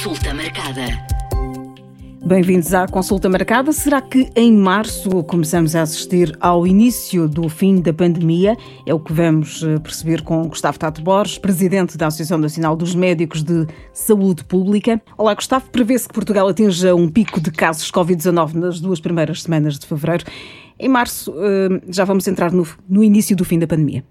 Consulta marcada. Bem-vindos à consulta marcada. Será que em março começamos a assistir ao início do fim da pandemia? É o que vamos eh, perceber com Gustavo Tato Borges, presidente da Associação Nacional dos Médicos de Saúde Pública. Olá, Gustavo. Prevê-se que Portugal atinja um pico de casos de Covid-19 nas duas primeiras semanas de fevereiro. Em março, eh, já vamos entrar no, no início do fim da pandemia.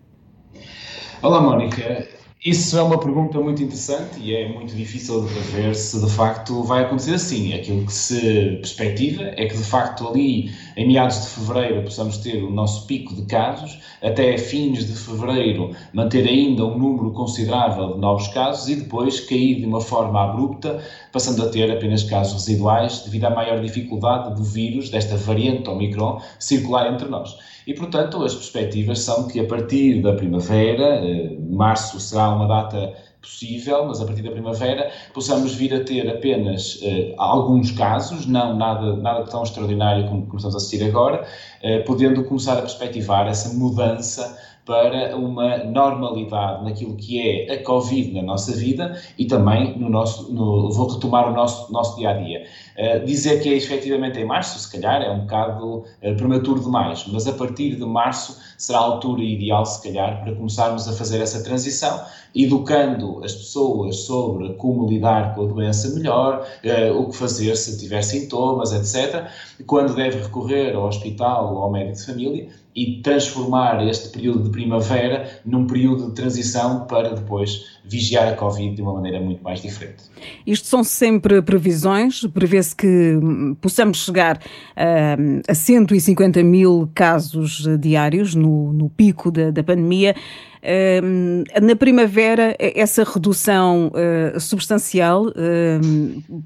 Olá, Mónica. Isso é uma pergunta muito interessante e é muito difícil de prever se de facto vai acontecer assim. Aquilo que se perspectiva é que de facto ali em meados de fevereiro possamos ter o nosso pico de casos, até fins de fevereiro manter ainda um número considerável de novos casos e depois cair de uma forma abrupta, passando a ter apenas casos residuais devido à maior dificuldade do vírus, desta variante Omicron, circular entre nós. E, portanto, as perspectivas são que a partir da primavera, eh, março será uma data possível, mas a partir da primavera possamos vir a ter apenas eh, alguns casos, não nada, nada tão extraordinário como, como estamos a assistir agora, eh, podendo começar a perspectivar essa mudança para uma normalidade naquilo que é a Covid na nossa vida e também no nosso, no, vou retomar o nosso, nosso dia a dia. Uh, dizer que é efetivamente em março, se calhar, é um bocado uh, prematuro demais, mas a partir de março será a altura ideal, se calhar, para começarmos a fazer essa transição, educando as pessoas sobre como lidar com a doença melhor, uh, o que fazer se tiver sintomas, etc. Quando deve recorrer ao hospital ou ao médico de família e transformar este período de primavera num período de transição para depois vigiar a Covid de uma maneira muito mais diferente. Isto são sempre previsões, prevê-se que hum, possamos chegar uh, a 150 mil casos diários no, no pico da, da pandemia. Uh, na primavera, essa redução uh, substancial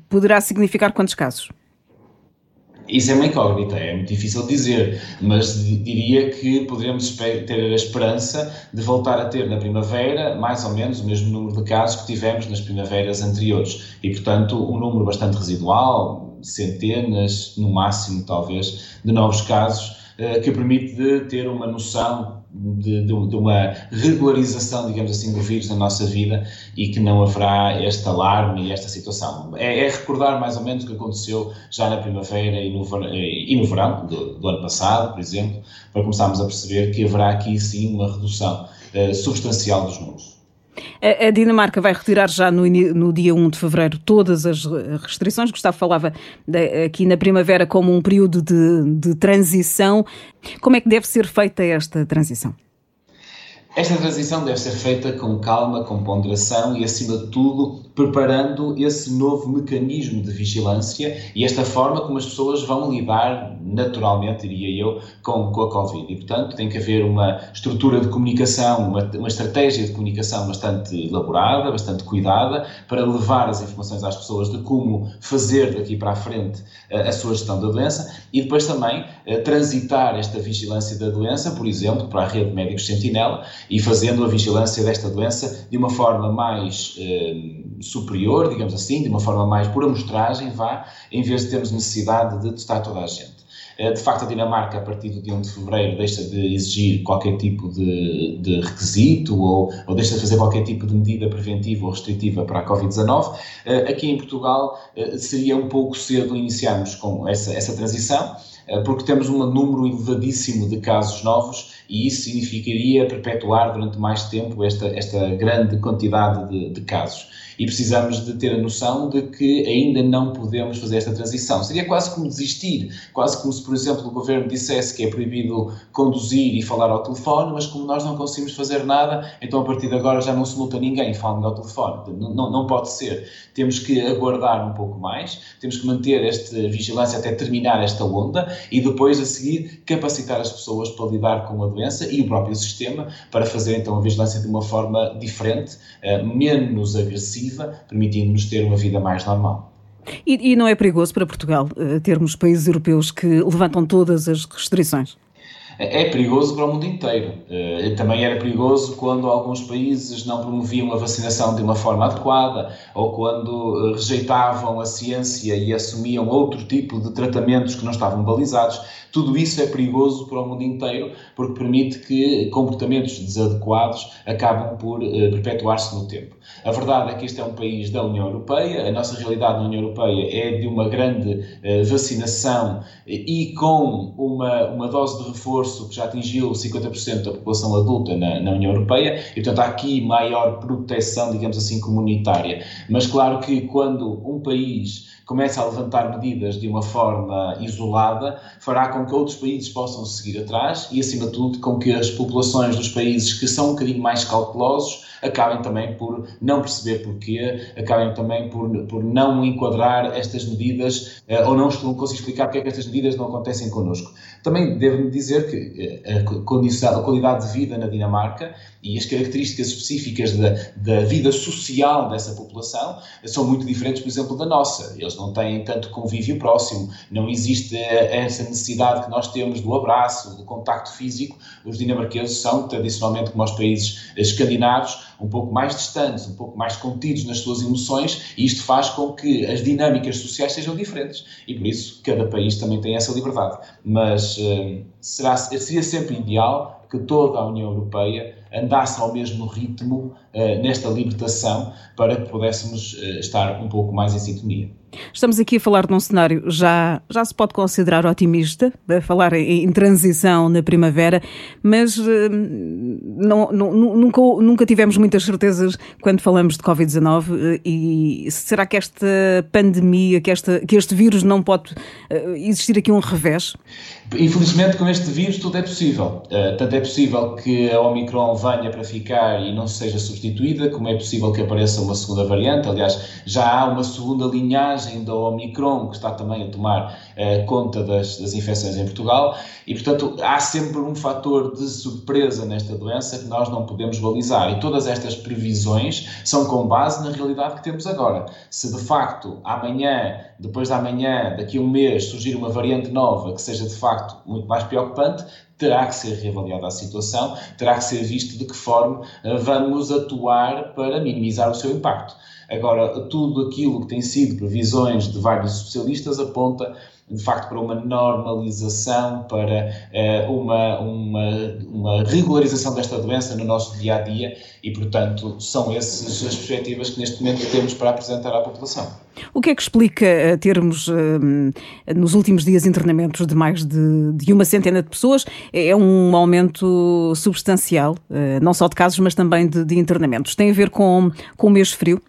poderá significar quantos casos? Isso é uma incógnita, é muito difícil dizer, mas diria que poderíamos ter a esperança de voltar a ter na primavera mais ou menos o mesmo número de casos que tivemos nas primaveras anteriores. E, portanto, um número bastante residual, centenas, no máximo, talvez, de novos casos, que permite de ter uma noção de, de, de, uma regularização, digamos assim, do vírus na nossa vida e que não haverá este alarme e esta situação. É, é recordar mais ou menos o que aconteceu já na primavera e no, e no verão do, do, ano passado, por exemplo, para começarmos a perceber que haverá aqui sim uma redução uh, substancial dos números. A Dinamarca vai retirar já no, no, dia 1 de fevereiro todas as restrições. Gustavo falava de, aqui na primavera como um período de, de transição. Como é que deve ser feita esta transição? Esta transição deve ser feita com calma, com ponderação e, acima de tudo, preparando esse novo mecanismo de vigilância e esta forma como as pessoas vão lidar naturalmente, diria eu, com, com a Covid. E, portanto, tem que haver uma estrutura de comunicação, uma, uma estratégia de comunicação bastante elaborada, bastante cuidada, para levar as informações às pessoas de como fazer daqui para a frente a, eh, a sua gestão da doença e depois também eh, transitar esta vigilância da doença, por exemplo, para a rede de médicos sentinela e fazendo a vigilância desta doença de uma forma mais eh, superior, digamos assim, de uma forma mais por amostragem, vá, em vez de termos necessidade de testar toda a gente. Eh, de facto, a Dinamarca, a partir do dia 1 de fevereiro, deixa de exigir qualquer tipo de, de requisito ou, ou, deixa de fazer qualquer tipo de medida preventiva ou restritiva para a Covid-19. Eh, aqui em Portugal, eh, seria um pouco cedo iniciarmos com essa, essa transição, porque temos um número elevadíssimo de casos novos e isso significaria perpetuar durante mais tempo esta, esta grande quantidade de, de casos e precisamos de ter a noção de que ainda não podemos fazer esta transição. Seria quase como desistir, quase como se, por exemplo, o governo dissesse que é proibido conduzir e falar ao telefone, mas como nós não conseguimos fazer nada, então a partir de agora já não se multa ninguém falando ao telefone. Não, não, não pode ser. Temos que aguardar um pouco mais, temos que manter esta vigilância até terminar esta onda e depois, a seguir, capacitar as pessoas para lidar com a doença e o próprio sistema para fazer então a vigilância de uma forma diferente, eh, menos agressiva permitindo-nos ter uma vida mais normal. E, e, não é perigoso para Portugal uh, termos países europeus que levantam todas as restrições? É perigoso para o mundo inteiro. Eh, também era perigoso quando alguns países não promoviam a vacinação de uma forma adequada ou quando eh, rejeitavam a ciência e assumiam outro tipo de tratamentos que não estavam balizados. Tudo isso é perigoso para o mundo inteiro porque permite que comportamentos desadequados acabam por uh, perpetuar-se no tempo. A verdade é que este é um país da União Europeia, a nossa realidade na União Europeia é de uma grande vacinação e com uma, uma dose de reforço que já atingiu 50% da população adulta na, na União Europeia e, portanto, há aqui maior proteção, digamos assim, comunitária. Mas claro que quando um país começa a levantar medidas de uma forma isolada, fará com que outros países possam seguir atrás e, acima de tudo, com que as populações dos países que são um bocadinho mais cautelosos acabem também por não perceber porquê, acabem também por, por não enquadrar estas medidas uh, ou não conseguir explicar porque é que estas medidas não acontecem connosco. Também devo-me dizer que uh, a, condição, a qualidade de vida na Dinamarca e as características específicas da, da vida social dessa população são muito diferentes, por exemplo, da nossa. Eles não têm tanto convívio próximo, não existe essa necessidade que nós temos do abraço, do contacto físico. Os dinamarqueses são, tradicionalmente, como os países escandinavos, um pouco mais distantes, um pouco mais contidos nas suas emoções, e isto faz com que as dinâmicas sociais sejam diferentes. E por isso, cada país também tem essa liberdade. Mas uh, será, seria sempre ideal que toda a União Europeia andasse ao mesmo ritmo uh, nesta libertação para que pudéssemos uh, estar um pouco mais em sintonia. Estamos aqui a falar de um cenário já, já se pode considerar otimista, a falar em, em transição na primavera, mas uh, não, não, nunca, nunca tivemos muitas certezas quando falamos de Covid-19 e será que esta pandemia, que, esta, que este vírus não pode existir aqui um revés? Infelizmente, com este vírus tudo é possível. Tanto é possível que a Omicron venha para ficar e não seja substituída, como é possível que apareça uma segunda variante. Aliás, já há uma segunda linhagem da Omicron que está também a tomar uh, conta das, das infecções em Portugal. E, portanto, há sempre um fator de surpresa nesta doença que nós não podemos balizar. E todas estas previsões são com base na realidade que temos agora. Se de facto amanhã, depois de amanhã, daqui a um mês, surgir uma variante nova que seja de facto muito mais preocupante, terá que ser reavaliada a situação, terá que ser visto de que forma eh, vamos atuar para minimizar o seu impacto. Agora, tudo aquilo que tem sido previsões de vários especialistas aponta de facto para uma normalização, para uh, uma, uma, uma, regularização desta doença no nosso dia a dia e, portanto, são essas as perspectivas que neste momento temos para apresentar à população. O que é que explica eh, termos uh, nos últimos dias internamentos de mais de, de, uma centena de pessoas? É um aumento substancial, não só de casos, mas também de, de internamentos. Tem a ver com, com o mês frio?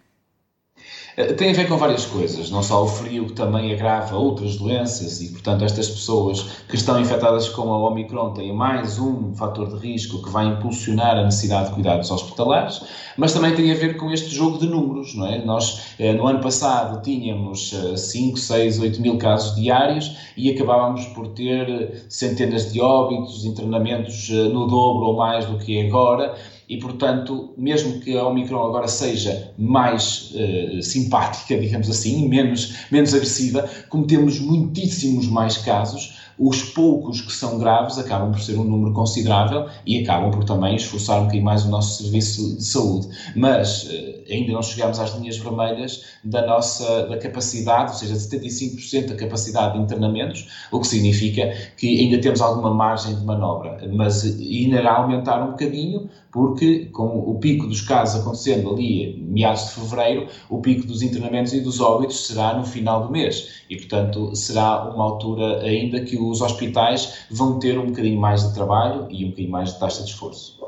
Eh, tem a ver com várias coisas, não só o frio que também agrava outras doenças e, portanto, estas pessoas que estão infectadas com a Omicron têm mais um fator de risco que vai impulsionar a necessidade de cuidados hospitalares, mas também tem a ver com este jogo de números, não é? Nós, eh, no ano passado, tínhamos 5, 6, 8 mil casos diários e acabávamos por ter centenas de óbitos, internamentos eh, no dobro ou mais do que é agora, e, portanto, mesmo que a Omicron agora seja mais uh, simpática, digamos assim, menos, menos agressiva, como temos muitíssimos mais casos, os poucos que são graves acabam por ser um número considerável e acabam por também esforçar um bocadinho mais o nosso serviço de saúde. Mas uh, ainda não chegamos às linhas vermelhas da nossa da capacidade, ou seja, 75% da capacidade de internamentos, o que significa que ainda temos alguma margem de manobra, mas ainda irá aumentar um bocadinho porque com o pico dos casos acontecendo ali meados de fevereiro, o pico dos internamentos e dos óbitos será no final do mês e, portanto, será uma altura ainda que os hospitais vão ter um bocadinho mais de trabalho e um bocadinho mais de taxa de esforço.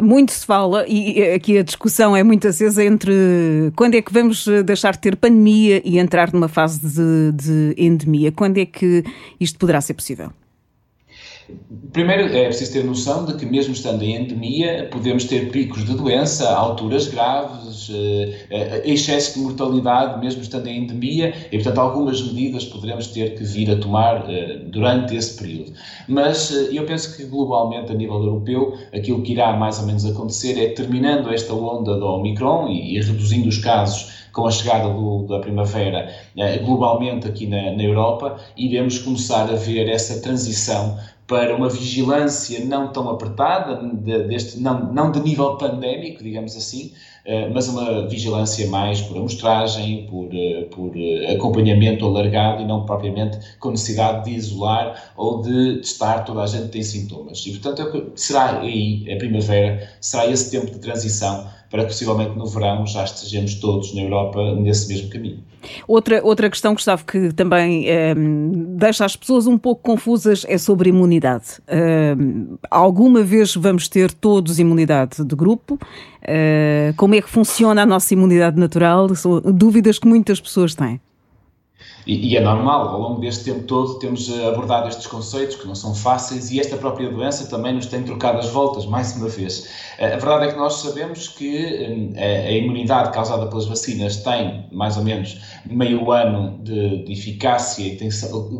Muito se fala, e aqui a discussão é muito acesa entre quando é que vamos deixar de ter pandemia e entrar numa fase de, de endemia. Quando é que isto poderá ser possível? Primeiro, é preciso ter noção de que, mesmo estando em endemia, podemos ter picos de doença, alturas graves, eh, eh, excesso de mortalidade, mesmo estando em endemia, e, portanto, algumas medidas poderemos ter que vir a tomar eh, durante esse período. Mas eu penso que, globalmente, a nível europeu, aquilo que irá mais ou menos acontecer é, terminando esta onda do Omicron e, e reduzindo os casos com a chegada do, da primavera globalmente aqui na, na Europa, iremos começar a ver essa transição para uma vigilância não tão apertada, deste, não, não de nível pandémico, digamos assim, eh, mas uma vigilância mais por amostragem, por, eh, por eh, acompanhamento alargado e não propriamente com necessidade de isolar ou de testar toda a gente que tem sintomas. E, portanto, será aí, a primavera, será esse tempo de transição para que possivelmente no verão já estejamos todos na Europa nesse mesmo caminho. Outra, outra questão, Gustavo, que também eh, deixa as pessoas um pouco confusas é sobre imunidade. Eh, alguma vez vamos ter todos imunidade de grupo? Eh, como é que funciona a nossa imunidade natural? São dúvidas que muitas pessoas têm. E, e, é normal, ao longo deste tempo todo, temos eh, abordado estes conceitos que não são fáceis e esta própria doença também nos tem trocado as voltas, mais uma vez. Eh, a verdade é que nós sabemos que eh, a imunidade causada pelas vacinas tem mais ou menos meio ano de, de eficácia e tem,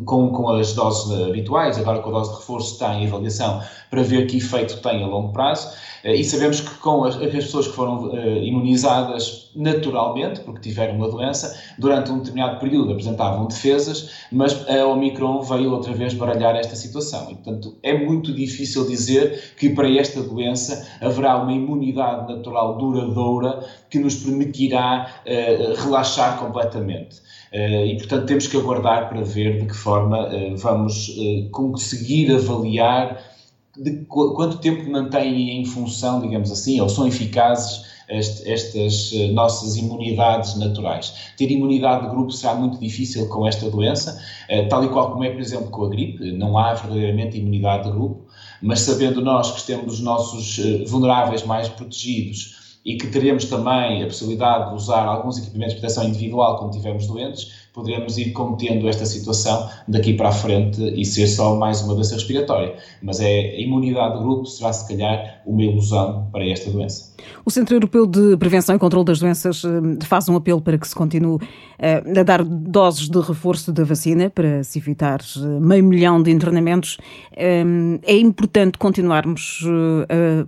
com, com as doses habituais, agora com a dose de reforço está em avaliação para ver que efeito tem a longo prazo. E sabemos que com as, as pessoas que foram imunizadas naturalmente, porque tiveram uma doença, durante um determinado período apresentavam defesas, mas a Omicron veio outra vez baralhar esta situação. E, portanto, é muito difícil dizer que para esta doença haverá uma imunidade natural duradoura que nos permitirá uh, relaxar completamente. Uh, e, portanto, temos que aguardar para ver de que forma uh, vamos conseguir avaliar de quanto tempo mantêm em função, digamos assim, ou são eficazes este, estas eh, nossas imunidades naturais. Ter imunidade de grupo será muito difícil com esta doença, eh, tal e qual como é, por exemplo, com a gripe, não há verdadeiramente imunidade de grupo, mas sabendo nós que temos os nossos eh, vulneráveis mais protegidos e que teremos também a possibilidade de usar alguns equipamentos de proteção individual quando tivermos doentes, poderemos ir contendo esta situação daqui para a frente e ser só mais uma doença respiratória. Mas é, a imunidade de grupo será, se calhar, uma ilusão para esta doença. O Centro Europeu de Prevenção e Controlo das Doenças eh, faz um apelo para que se continue eh, a dar doses de reforço da vacina para se evitar eh, meio milhão de internamentos. É importante continuarmos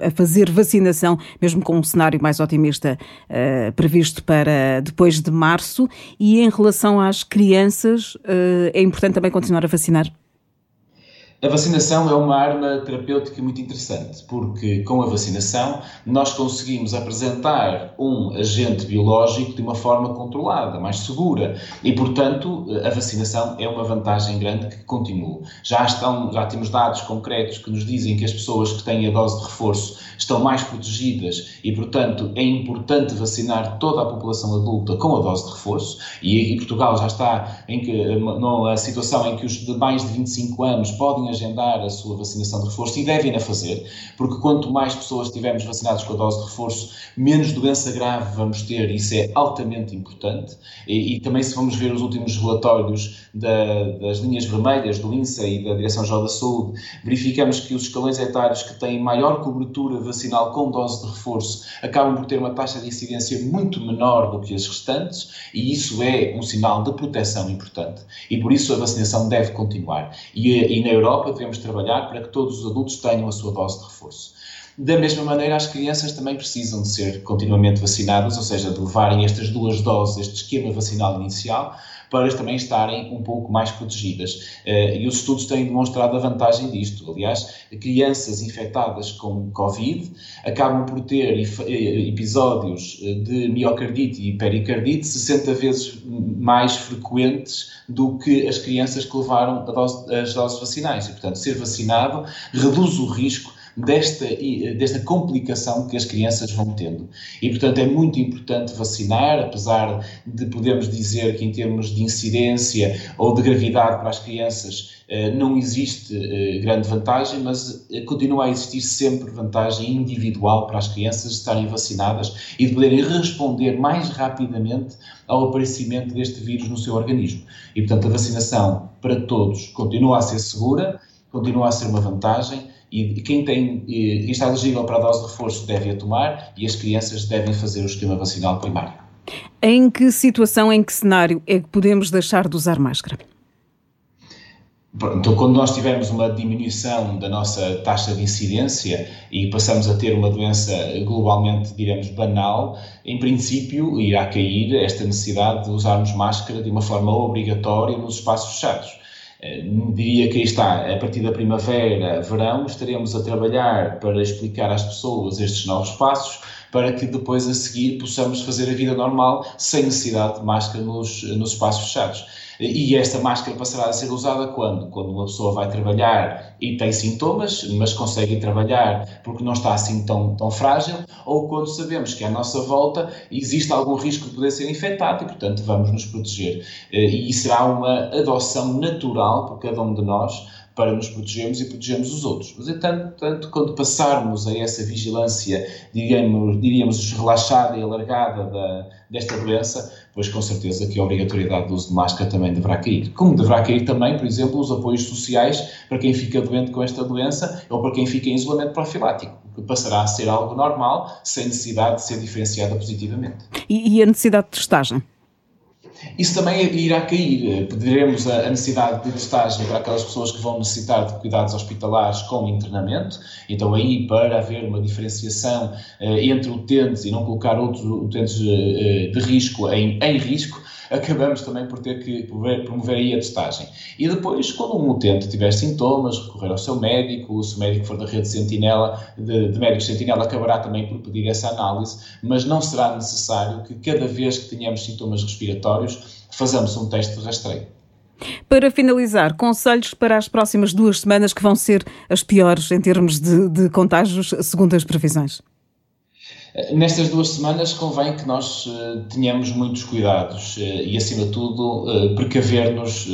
a fazer vacinação, mesmo com um cenário mais otimista previsto para depois de março. E em relação às crianças, é importante também continuar a vacinar? A vacinação é uma arma terapêutica muito interessante, porque com a vacinação nós conseguimos apresentar um agente biológico de uma forma controlada, mais segura, e portanto a vacinação é uma vantagem grande que continua. Já estão, já temos dados concretos que nos dizem que as pessoas que têm a dose de reforço estão mais protegidas e portanto é importante vacinar toda a população adulta com a dose de reforço, e Portugal já está em que, a situação em que os de mais de 25 anos podem agendar a sua vacinação de reforço e devem-na fazer, porque quanto mais pessoas tivermos vacinadas com a dose de reforço, menos doença grave vamos ter, isso é altamente importante. E, e também, se vamos ver os últimos relatórios da, das linhas vermelhas do INSA e da Direção-Geral da Saúde, verificamos que os escalões etários que têm maior cobertura vacinal com dose de reforço acabam por ter uma taxa de incidência muito menor do que as restantes, e isso é um sinal de proteção importante. E por isso a vacinação deve continuar. E, e na Europa, Europa devemos trabalhar para que todos os adultos tenham a sua dose de reforço. Da mesma maneira, as crianças também precisam de ser continuamente vacinadas, ou seja, de levarem estas duas doses, este esquema vacinal inicial, para também estarem um pouco mais protegidas. Eh, e os estudos têm demonstrado a vantagem disto. Aliás, crianças infectadas com Covid acabam por ter eh, episódios eh, de miocardite e pericardite 60 vezes mais frequentes do que as crianças que levaram dose, as doses vacinais. E, portanto, ser vacinado reduz o risco desta, desta complicação que as crianças vão tendo. E, portanto, é muito importante vacinar, apesar de podermos dizer que, em termos de incidência ou de gravidade para as crianças, eh, não existe eh, grande vantagem, mas eh, continua a existir sempre vantagem individual para as crianças estarem vacinadas e de poderem responder mais rapidamente ao aparecimento deste vírus no seu organismo. E, portanto, a vacinação para todos continua a ser segura, continua a ser uma vantagem e quem, tem, quem está elegível para a dose de reforço deve a tomar e as crianças devem fazer o esquema vacinal primário. Em que situação, em que cenário é que podemos deixar de usar máscara? Então, quando nós tivermos uma diminuição da nossa taxa de incidência e passamos a ter uma doença globalmente, diremos, banal, em princípio irá cair esta necessidade de usarmos máscara de uma forma obrigatória nos espaços fechados. Diria que aí está, a partir da primavera, verão, estaremos a trabalhar para explicar às pessoas estes novos passos, para que depois a seguir possamos fazer a vida normal sem necessidade de máscara nos, nos espaços fechados. E esta máscara passará a ser usada quando? Quando uma pessoa vai trabalhar e tem sintomas, mas consegue trabalhar porque não está assim tão, tão frágil, ou quando sabemos que à nossa volta existe algum risco de poder ser infectado e, portanto, vamos nos proteger. E será uma adoção natural por cada um de nós para nos protegermos e protegermos os outros. Mas, entanto, tanto, quando passarmos a essa vigilância, diríamos, diríamos relaxada e alargada da, desta doença, pois com certeza que a obrigatoriedade do uso de máscara também deverá cair. Como deverá cair também, por exemplo, os apoios sociais para quem fica doente com esta doença ou para quem fica em isolamento profilático, que passará a ser algo normal, sem necessidade de ser diferenciada positivamente. E, e a necessidade de testagem? Isso também irá cair. Pediremos a necessidade de testagem para aquelas pessoas que vão necessitar de cuidados hospitalares com internamento. Então, aí, para haver uma diferenciação eh, entre utentes e não colocar outros utentes eh, de risco em, em risco, acabamos também por ter que promover aí a testagem. E depois, quando um utente tiver sintomas, recorrer ao seu médico, se o médico for da rede sentinela, de, de médicos sentinela, acabará também por pedir essa análise, mas não será necessário que cada vez que tenhamos sintomas respiratórios façamos um teste de rastreio. Para finalizar, conselhos para as próximas duas semanas que vão ser as piores em termos de, de contágios, segundo as previsões. Nestas duas semanas convém que nós uh, tenhamos muitos cuidados uh, e, acima de tudo, uh, precaver-nos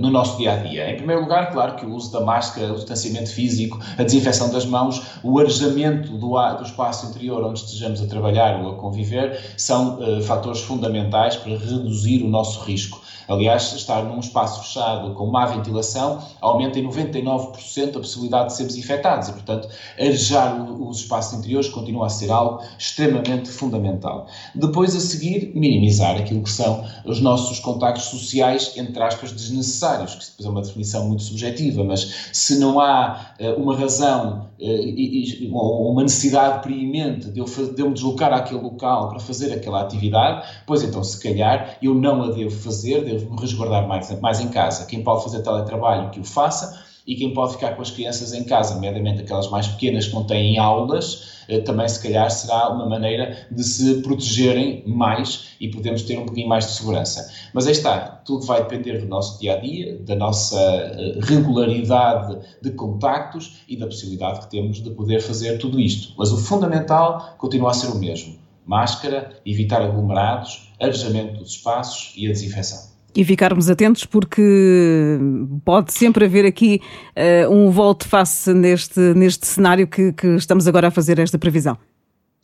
no nosso dia a dia. Em primeiro lugar, claro que o uso da máscara, o distanciamento físico, a desinfecção das mãos, o arejamento do, do espaço interior onde estejamos a trabalhar ou a conviver são fatores fundamentais para reduzir o nosso risco. Aliás, estar num espaço fechado com má ventilação aumenta em 99% a possibilidade de sermos infectados e, portanto, arejar os espaços interiores continua a ser algo extremamente fundamental. Depois, a seguir, minimizar aquilo que são os nossos contactos sociais, entre aspas, desnecessários, que depois é uma definição muito subjetiva, mas se não há uh, uma razão uh, e, ou uma necessidade preemente de eu, de eu me deslocar àquele local para fazer aquela atividade, pois então, se calhar, eu não a devo fazer, devo me resguardar mais, mais em casa. Quem pode fazer teletrabalho, que o faça, e quem pode ficar com as crianças em casa, nomeadamente aquelas mais pequenas que não têm aulas, eh, também se calhar será uma maneira de se protegerem mais e podemos ter um pouquinho mais de segurança. Mas aí está, tudo vai depender do nosso dia a dia, da nossa eh, regularidade de contactos e da possibilidade que temos de poder fazer tudo isto. Mas o fundamental continua a ser o mesmo: máscara, evitar aglomerados, arejamento dos espaços e a desinfecção. E ficarmos atentos porque pode sempre haver aqui uh, um volte-face neste, neste cenário que, que estamos agora a fazer esta previsão.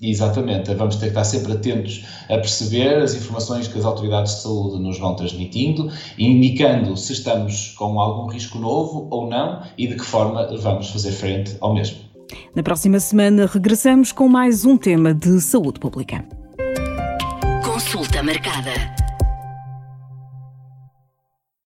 Exatamente, vamos ter que estar sempre atentos a perceber as informações que as autoridades de saúde nos vão transmitindo, indicando se estamos com algum risco novo ou não e de que forma vamos fazer frente ao mesmo. Na próxima semana regressamos com mais um tema de saúde pública. Consulta marcada.